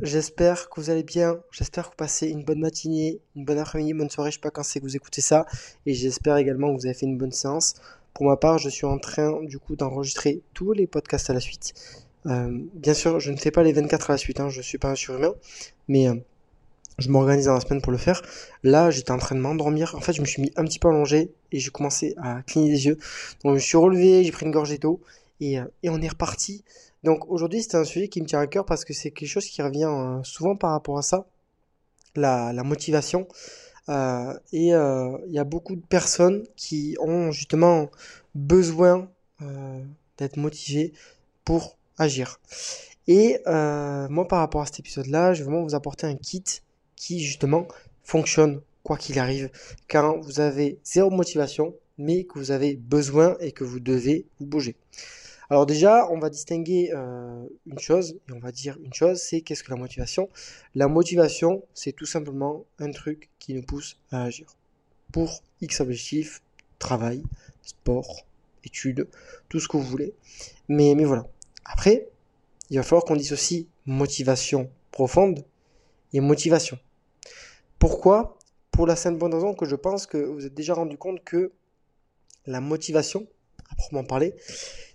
j'espère que vous allez bien, j'espère que vous passez une bonne matinée, une bonne après-midi, une bonne soirée, je sais pas quand c'est que vous écoutez ça, et j'espère également que vous avez fait une bonne séance. Pour ma part, je suis en train du coup d'enregistrer tous les podcasts à la suite. Euh, bien sûr, je ne fais pas les 24 à la suite, hein, je suis pas un surhumain, mais euh, je m'organise dans la semaine pour le faire. Là, j'étais en train de m'endormir, en fait, je me suis mis un petit peu allongé, et j'ai commencé à cligner des yeux. Donc je me suis relevé, j'ai pris une gorgée d'eau, et, euh, et on est reparti. Donc aujourd'hui, c'est un sujet qui me tient à cœur parce que c'est quelque chose qui revient euh, souvent par rapport à ça, la, motivation. Euh, et euh, il y a beaucoup de personnes qui ont justement besoin d'être motivées pour agir. Et moi, par rapport à cet épisode-là, je vais vraiment vous apporter un kit qui justement fonctionne quoi qu'il arrive, quand vous avez zéro motivation, mais que vous avez besoin et que vous devez vous bouger. Alors déjà, on va distinguer euh, une chose, et on va dire une chose, c'est qu'est-ce que la motivation? La motivation, c'est tout simplement un truc qui nous pousse à agir. Pour X objectifs, travail, sport, études, tout ce que vous voulez. Mais, mais voilà. Après, il va falloir qu'on dissocie motivation profonde et motivation. Pourquoi? Pour la simple bonne raison que je pense que vous êtes déjà rendu compte que la motivation, à proprement parler,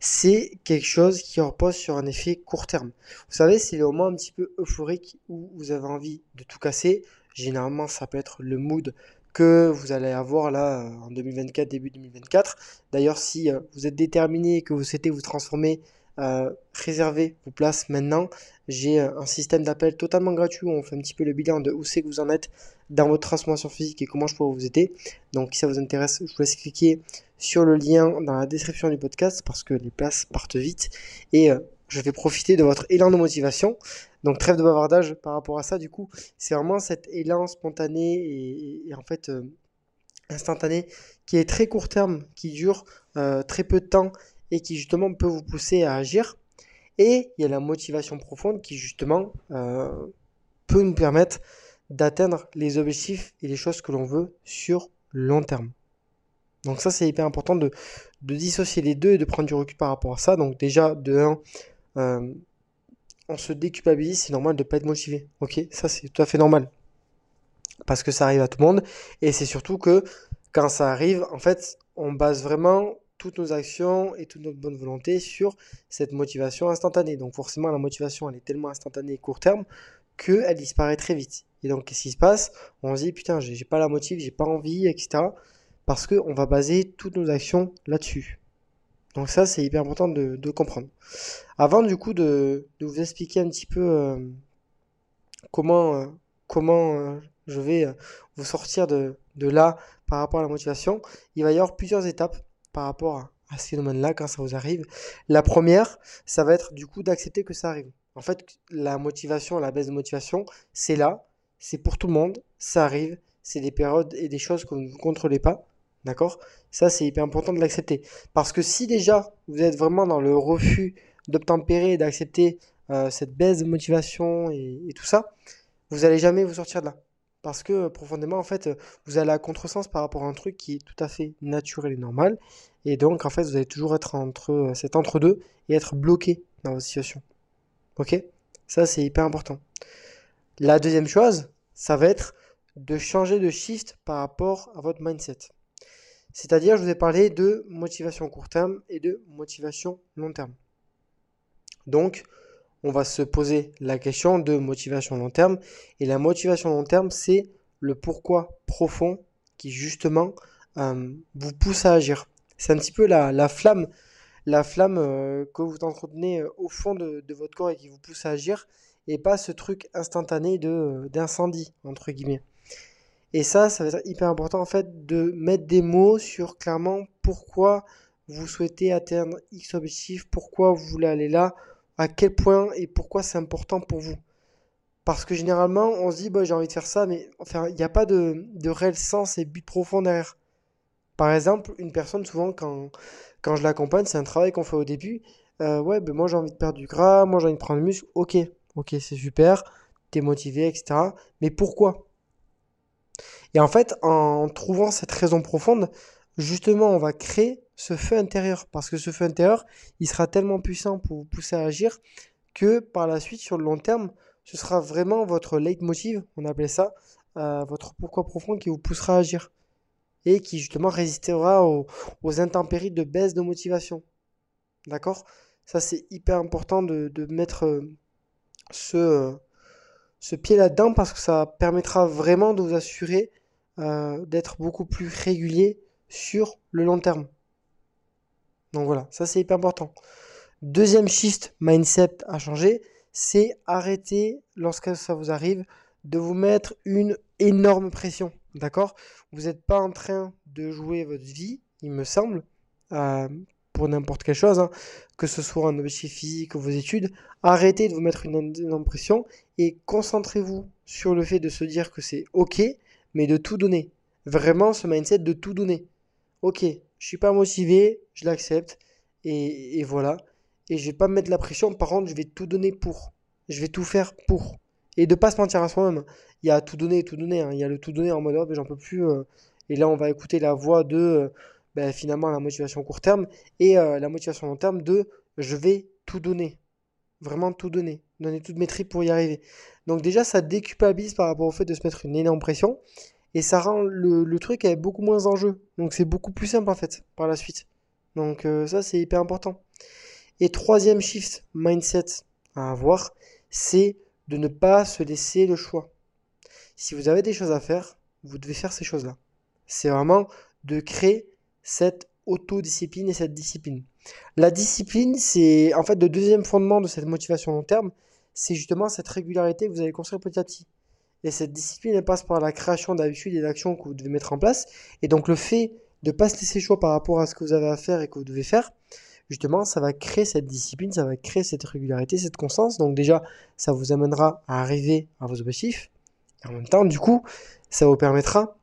c'est quelque chose qui repose sur un effet court terme. Vous savez, c'est les moments un petit peu euphoriques où vous avez envie de tout casser. Généralement, ça peut être le mood que vous allez avoir là en 2024, début 2024. D'ailleurs, si euh, vous êtes déterminé et que vous souhaitez vous transformer, euh, réservez vos places maintenant. J'ai euh, un système d'appel totalement gratuit où on fait un petit peu le bilan de où c'est que vous en êtes dans votre transformation physique et comment je pourrais vous aider. Donc, si ça vous intéresse, je vous laisse cliquer sur le lien dans la description du podcast parce que les places partent vite et euh, je vais profiter de votre élan de motivation. Donc trêve de bavardage par rapport à ça du coup, c'est vraiment cet élan spontané et, en fait euh, instantané qui est très court terme, qui dure très peu de temps et qui justement peut vous pousser à agir. Et il y a la motivation profonde qui justement euh, peut nous permettre d'atteindre les objectifs et les choses que l'on veut sur long terme. Donc ça, c'est hyper important de, de, dissocier les deux et de prendre du recul par rapport à ça. Donc déjà, de 1, euh, on se déculpabilise, c'est normal de ne pas être motivé. Ok, ça c'est tout à fait normal. Parce que ça arrive à tout le monde. Et c'est surtout que quand ça arrive, en fait, on base vraiment toutes nos actions et toute notre bonne volonté sur cette motivation instantanée. Donc forcément, la motivation, elle est tellement instantanée et court terme qu'elle disparaît très vite. Et donc, qu'est-ce qui se passe? On se dit, putain, j'ai pas la motive, j'ai pas envie, etc parce qu'on va baser toutes nos actions là-dessus. Donc ça, c'est hyper important de, comprendre. Avant du coup de, de, vous expliquer un petit peu euh, comment, euh, comment euh, je vais vous sortir de, de là par rapport à la motivation, il va y avoir plusieurs étapes par rapport à, à ce phénomène-là quand ça vous arrive. La première, ça va être du coup d'accepter que ça arrive. En fait, la motivation, la baisse de motivation, c'est là, c'est pour tout le monde, ça arrive, c'est des périodes et des choses que vous ne contrôlez pas. D'accord? Ça, c'est hyper important de l'accepter. Parce que si déjà vous êtes vraiment dans le refus d'obtempérer et d'accepter euh, cette baisse de motivation et, et tout ça, vous n'allez jamais vous sortir de là. Parce que profondément, en fait, vous allez à contresens par rapport à un truc qui est tout à fait naturel et normal. Et donc, en fait, vous allez toujours être entre euh, cet entre-deux et être bloqué dans votre situation. Ok? Ça, c'est hyper important. La deuxième chose, ça va être de changer de shift par rapport à votre mindset. C'est-à-dire, je vous ai parlé de motivation court terme et de motivation long terme. Donc, on va se poser la question de motivation long terme. Et la motivation long terme, c'est le pourquoi profond qui justement euh, vous pousse à agir. C'est un petit peu la, la flamme, la flamme euh, que vous entretenez euh, au fond de, de, votre corps et qui vous pousse à agir, et pas ce truc instantané de d'incendie entre guillemets. Et ça, ça va être hyper important en fait de mettre des mots sur clairement pourquoi vous souhaitez atteindre X objectif, pourquoi vous voulez aller là, à quel point et pourquoi c'est important pour vous. Parce que généralement, on se dit, bah, j'ai envie de faire ça, mais il n'y a pas de, réel sens et but profond derrière. Par exemple, une personne, souvent, quand, quand je l'accompagne, c'est un travail qu'on fait au début. Euh, ouais, ben moi j'ai envie de perdre du gras, moi j'ai envie de prendre du muscle. Ok, ok, c'est super, t'es motivé, etc. Mais pourquoi? Et en fait, en trouvant cette raison profonde, justement, on va créer ce feu intérieur. Parce que ce feu intérieur, il sera tellement puissant pour vous pousser à agir que par la suite, sur le long terme, ce sera vraiment votre leitmotiv, on appelait ça, euh, votre pourquoi profond qui vous poussera à agir et qui justement résistera aux, intempéries de baisse de motivation. D'accord? Ça, c'est hyper important de, mettre euh, ce, euh, ce pied là-dedans parce que ça permettra vraiment de vous assurer d'être beaucoup plus régulier sur le long terme. Donc voilà, ça c'est hyper important. Deuxième shift mindset à changer, c'est arrêter, lorsque ça vous arrive, de vous mettre une énorme pression. D'accord? Vous n'êtes pas en train de jouer votre vie, il me semble, euh, pour n'importe quelle chose, hein, que ce soit un objectif physique ou vos études. Arrêtez de vous mettre une énorme pression et concentrez-vous sur le fait de se dire que c'est OK, mais de tout donner. Vraiment, ce mindset de tout donner. OK, je suis pas motivé, je l'accepte, et, voilà et je vais pas me mettre la pression. Par contre, je vais tout donner pour. Je vais tout faire pour. Et de pas se mentir à soi-même. Il y a tout donner tout donner. Hein. Il y a le tout donner en mode oh, ben, j'en peux plus. Euh. et là, on va écouter la voix de euh, ben, finalement la motivation court terme et euh, la motivation long terme de je vais tout donner. Vraiment tout donner. Donner toutes mes tripes pour y arriver. Donc, déjà, ça déculpabilise par rapport au fait de se mettre une énorme pression. Et ça rend le, truc beaucoup moins d'enjeux. Donc, c'est beaucoup plus simple en fait par la suite. Donc, ça, c'est hyper important. Et troisième shift mindset à avoir, c'est de ne pas se laisser le choix. Si vous avez des choses à faire, vous devez faire ces choses-là. C'est vraiment de créer cette autodiscipline et cette discipline. La discipline, c'est en fait le deuxième fondement de cette motivation long terme, c'est justement cette régularité que vous allez construire petit à petit. Et cette discipline, passe par la création d'habitudes et d'actions que vous devez mettre en place. Et donc le fait de ne pas se laisser choix par rapport à ce que vous avez à faire et que vous devez faire, justement, ça va créer cette discipline, ça va créer cette régularité, cette constance. Donc déjà, ça vous amènera à arriver à vos objectifs. Et en même temps, du coup, ça vous permettra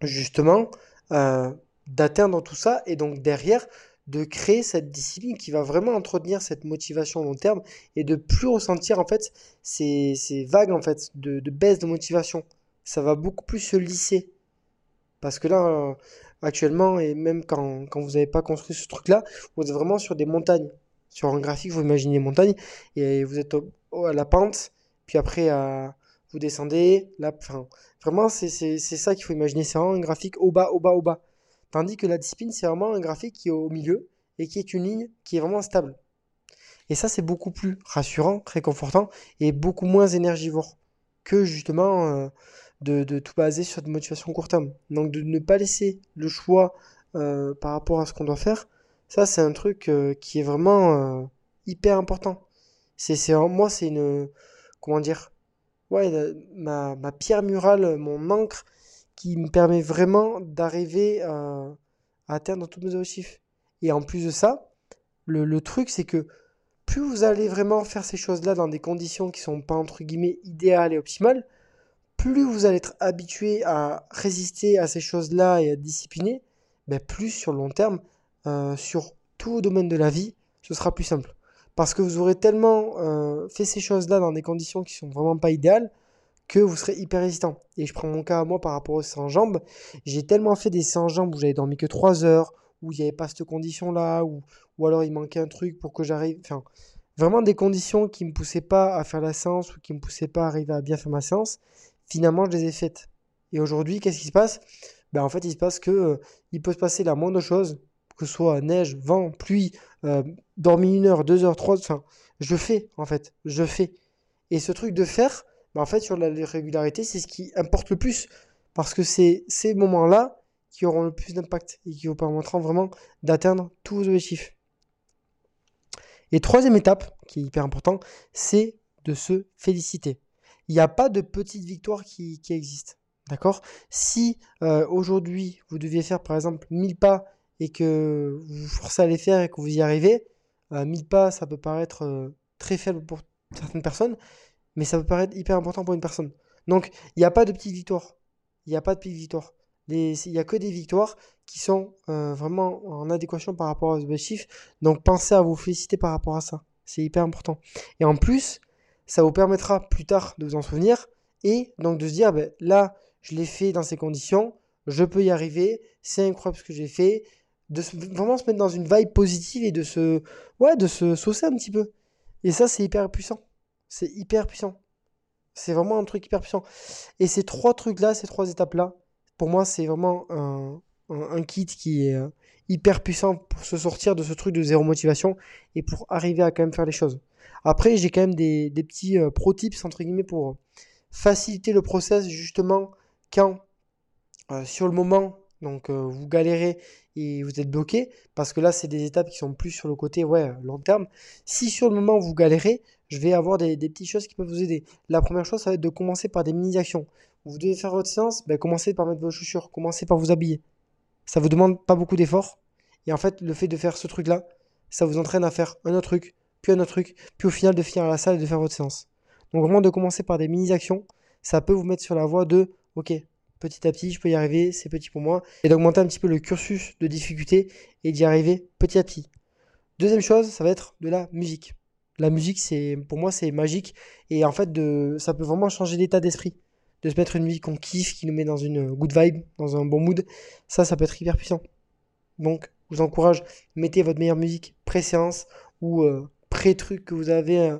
justement euh, d'atteindre tout ça et donc derrière de créer cette discipline qui va vraiment entretenir cette motivation long terme et de plus ressentir en fait ces, vagues en fait de, de, baisse de motivation. Ça va beaucoup plus se lisser. Parce que là, actuellement, et même quand, quand vous n'avez pas construit ce truc-là, vous êtes vraiment sur des montagnes. Sur un graphique, vous imaginez une montagne, et vous êtes à la pente, puis après, vous descendez, là, enfin, vraiment, c'est ça qu'il faut imaginer. C'est vraiment un graphique au bas, au bas, au bas. Tandis que la discipline, c'est vraiment un graphique qui est au milieu, et qui est une ligne qui est vraiment stable. Et ça, c'est beaucoup plus rassurant, réconfortant, et beaucoup moins énergivore que justement euh, de, tout baser sur une motivation court terme. Donc de ne pas laisser le choix euh, par rapport à ce qu'on doit faire, ça c'est un truc euh, qui est vraiment hyper important. C'est moi c'est une comment dire ouais ma, ma, pierre murale, mon encre qui me permet vraiment d'arriver à atteindre tous mes objectifs. Et en plus de ça, le, truc c'est que plus vous allez vraiment faire ces choses-là dans des conditions qui sont pas entre guillemets idéales et optimales, plus vous allez être habitué à résister à ces choses-là et à être discipliné, ben plus sur le long terme, euh, sur tout domaine de la vie, ce sera plus simple. Parce que vous aurez tellement euh, fait ces choses-là dans des conditions qui sont vraiment pas idéales que vous serez hyper résistant. Et je prends mon cas à moi par rapport aux 100 jambes. J'ai tellement fait des 100 jambes où j'avais dormi que 3 heures, où il n'y avait pas cette condition-là, ou, ou alors il manquait un truc pour que j'arrive. Enfin, vraiment des conditions qui ne me poussaient pas à faire la séance ou qui ne me poussaient pas à arriver à bien faire ma séance finalement, je les ai faites. Et aujourd'hui, qu'est-ce qui se passe? Ben, En fait, il se passe que euh, il peut se passer la moindre chose, que ce soit neige, vent, pluie, euh, dormir une heure, deux heures, trois, enfin, je fais, en fait, je fais. Et ce truc de faire, ben, en fait, sur la régularité, c'est ce qui importe le plus. Parce que c'est ces moments-là qui auront le plus d'impact et qui vous permettront vraiment d'atteindre tous vos objectifs. Et troisième étape, qui est hyper important, c'est de se féliciter il n'y a pas de petite victoire qui, existe. D'accord? Si euh, aujourd'hui vous deviez faire par exemple 1000 pas et que vous vous forcez à les faire et que vous y arrivez, 1000 euh, pas ça peut paraître euh, très faible pour certaines personnes, mais ça peut paraître hyper important pour une personne. Donc il n'y a pas de petite victoire. Il n'y a pas de petite victoire. Il n'y a que des victoires qui sont vraiment en adéquation par rapport aux objectifs. Donc pensez à vous féliciter par rapport à ça. C'est hyper important. Et en plus, ça vous permettra plus tard de vous en souvenir et donc de se dire, ben, là, je l'ai fait dans ces conditions, je peux y arriver, c'est incroyable ce que j'ai fait, de vraiment se mettre dans une vibe positive et de se, ouais, de se saucer un petit peu. Et ça, c'est hyper puissant. C'est hyper puissant. C'est vraiment un truc hyper puissant. Et ces trois trucs-là, ces trois étapes-là, pour moi, c'est vraiment un, kit qui est euh, hyper puissant pour se sortir de ce truc de zéro motivation et pour arriver à quand même faire les choses. Après, j'ai quand même des, petits euh, pro tips, entre guillemets, pour faciliter le process, justement, quand euh, sur le moment, donc vous galérez et vous êtes bloqué, parce que là, c'est des étapes qui sont plus sur le côté ouais, long terme. Si sur le moment vous galérez, je vais avoir des, petites choses qui peuvent vous aider. La première chose, ça va être de commencer par des mini-actions. Vous devez faire votre séance, ben, commencez par mettre vos chaussures, commencez par vous habiller. Ça vous demande pas beaucoup d'efforts. Et en fait, le fait de faire ce truc-là, ça vous entraîne à faire un autre truc, puis un autre truc, puis au final de finir à la salle et de faire votre séance. Donc vraiment de commencer par des mini-actions, ça peut vous mettre sur la voie de, ok, petit à petit, je peux y arriver, c'est petit pour moi, et d'augmenter un petit peu le cursus de difficulté et d'y arriver petit à petit. Deuxième chose, ça va être de la musique. La musique, c'est pour moi, c'est magique, et en fait, de, ça peut vraiment changer l'état d'esprit. De se mettre une musique qu'on kiffe, qui nous met dans une good vibe, dans un bon mood, ça, ça peut être hyper puissant. Donc, je vous encourage, mettez votre meilleure musique pré-séance ou euh, pré-truc que vous avez euh,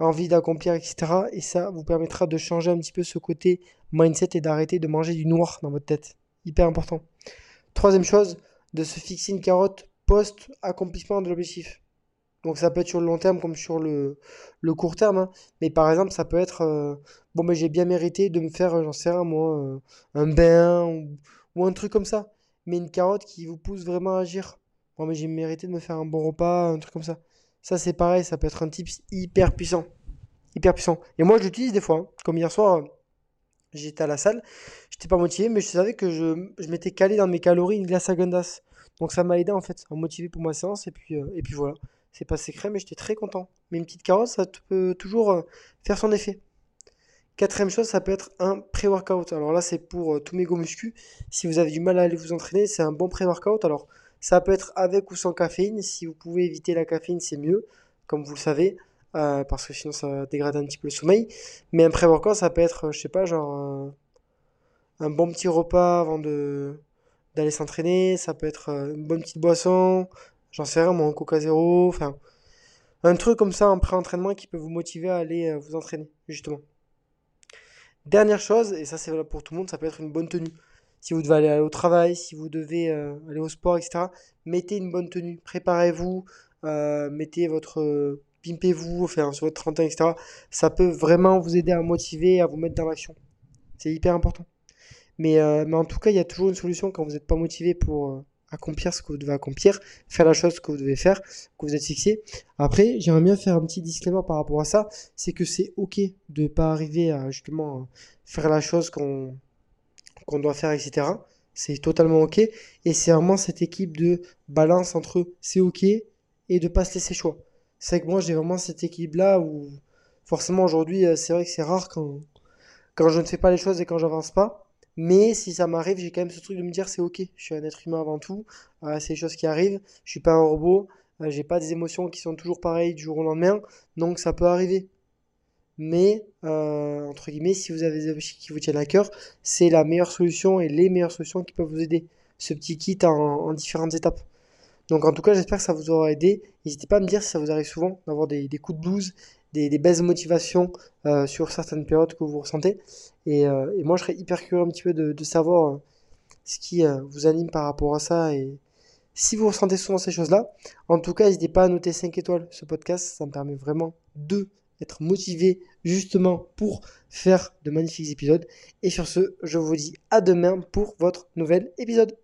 envie d'accomplir, etc. Et ça vous permettra de changer un petit peu ce côté mindset et d'arrêter de manger du noir dans votre tête. Hyper important. Troisième chose, de se fixer une carotte post-accomplissement de l'objectif. Donc ça peut être sur le long terme comme sur le, court terme. Hein. Mais par exemple, ça peut être, euh, bon, mais j'ai bien mérité de me faire, j'en sais rien, moi, euh, un bain ou, ou, un truc comme ça. Mais une carotte qui vous pousse vraiment à agir. Bon, mais j'ai mérité de me faire un bon repas, un truc comme ça. Ça, c'est pareil, ça peut être un tips hyper puissant. Hyper puissant. Et moi, je l'utilise des fois. Hein. Comme hier soir, j'étais à la salle. J'étais pas motivé, mais je savais que je, je m'étais calé dans mes calories une glace à Gundas. Donc ça m'a aidé en fait à motiver pour ma séance. Et puis, euh, et puis voilà. C'est pas secret, mais j'étais très content. Mais une petite carotte, ça peut toujours euh, faire son effet. Quatrième chose, ça peut être un pré-workout. Alors là, c'est pour euh, tous mes go muscu. Si vous avez du mal à aller vous entraîner, c'est un bon pré-workout. Alors, ça peut être avec ou sans caféine. Si vous pouvez éviter la caféine, c'est mieux, comme vous le savez, euh, parce que sinon ça dégrade un petit peu le sommeil. Mais un pré-workout, ça peut être, je sais pas, genre un, bon petit repas avant de d'aller s'entraîner. Ça peut être euh, une bonne petite boisson, j'en sais rien, mon Coca Zéro, enfin un truc comme ça en pré-entraînement qui peut vous motiver à aller euh, vous entraîner, justement. Dernière chose, et ça c'est pour tout le monde, ça peut être une bonne tenue si vous devez aller au travail, si vous devez euh, aller au sport, etc. Mettez une bonne tenue, préparez-vous, euh, mettez votre, pimpez-vous, enfin sur votre 31, etc. Ça peut vraiment vous aider à motiver, à vous mettre dans l'action. C'est hyper important. Mais, euh, mais en tout cas, il y a toujours une solution quand vous n'êtes pas motivé pour accomplir ce que vous devez accomplir, faire la chose que vous devez faire, que vous êtes fixé. Après, j'aimerais bien faire un petit disclaimer par rapport à ça, c'est que c'est ok de pas arriver à justement faire la chose qu'on qu'on doit faire, etc. C'est totalement ok. Et c'est vraiment cette équipe de balance entre c'est ok et de pas se laisser choix. C'est que moi j'ai vraiment cette équipe là où forcément aujourd'hui euh, c'est vrai que c'est rare quand, quand je ne fais pas les choses et quand j'avance pas. Mais si ça m'arrive, j'ai quand même ce truc de me dire c'est ok, je suis un être humain avant tout, euh, c'est des choses qui arrivent, je suis pas un robot, euh, j'ai pas des émotions qui sont toujours pareilles du jour au lendemain, donc ça peut arriver mais euh, entre guillemets, si vous avez des objectifs qui vous tiennent à cœur, c'est la meilleure solution et les meilleures solutions qui peuvent vous aider. Ce petit kit en, différentes étapes. Donc en tout cas, j'espère que ça vous aura aidé. N'hésitez pas à me dire si ça vous arrive souvent d'avoir des, coups de blues, des, baisses de motivation euh, sur certaines périodes que vous ressentez. Et, euh, et, moi, je serais hyper curieux un petit peu de, de savoir ce qui vous anime par rapport à ça et si vous ressentez souvent ces choses-là. En tout cas, n'hésitez pas à noter 5 étoiles ce podcast. Ça me permet vraiment de être motivé justement pour faire de magnifiques épisodes. Et sur ce, je vous dis à demain pour votre nouvel épisode.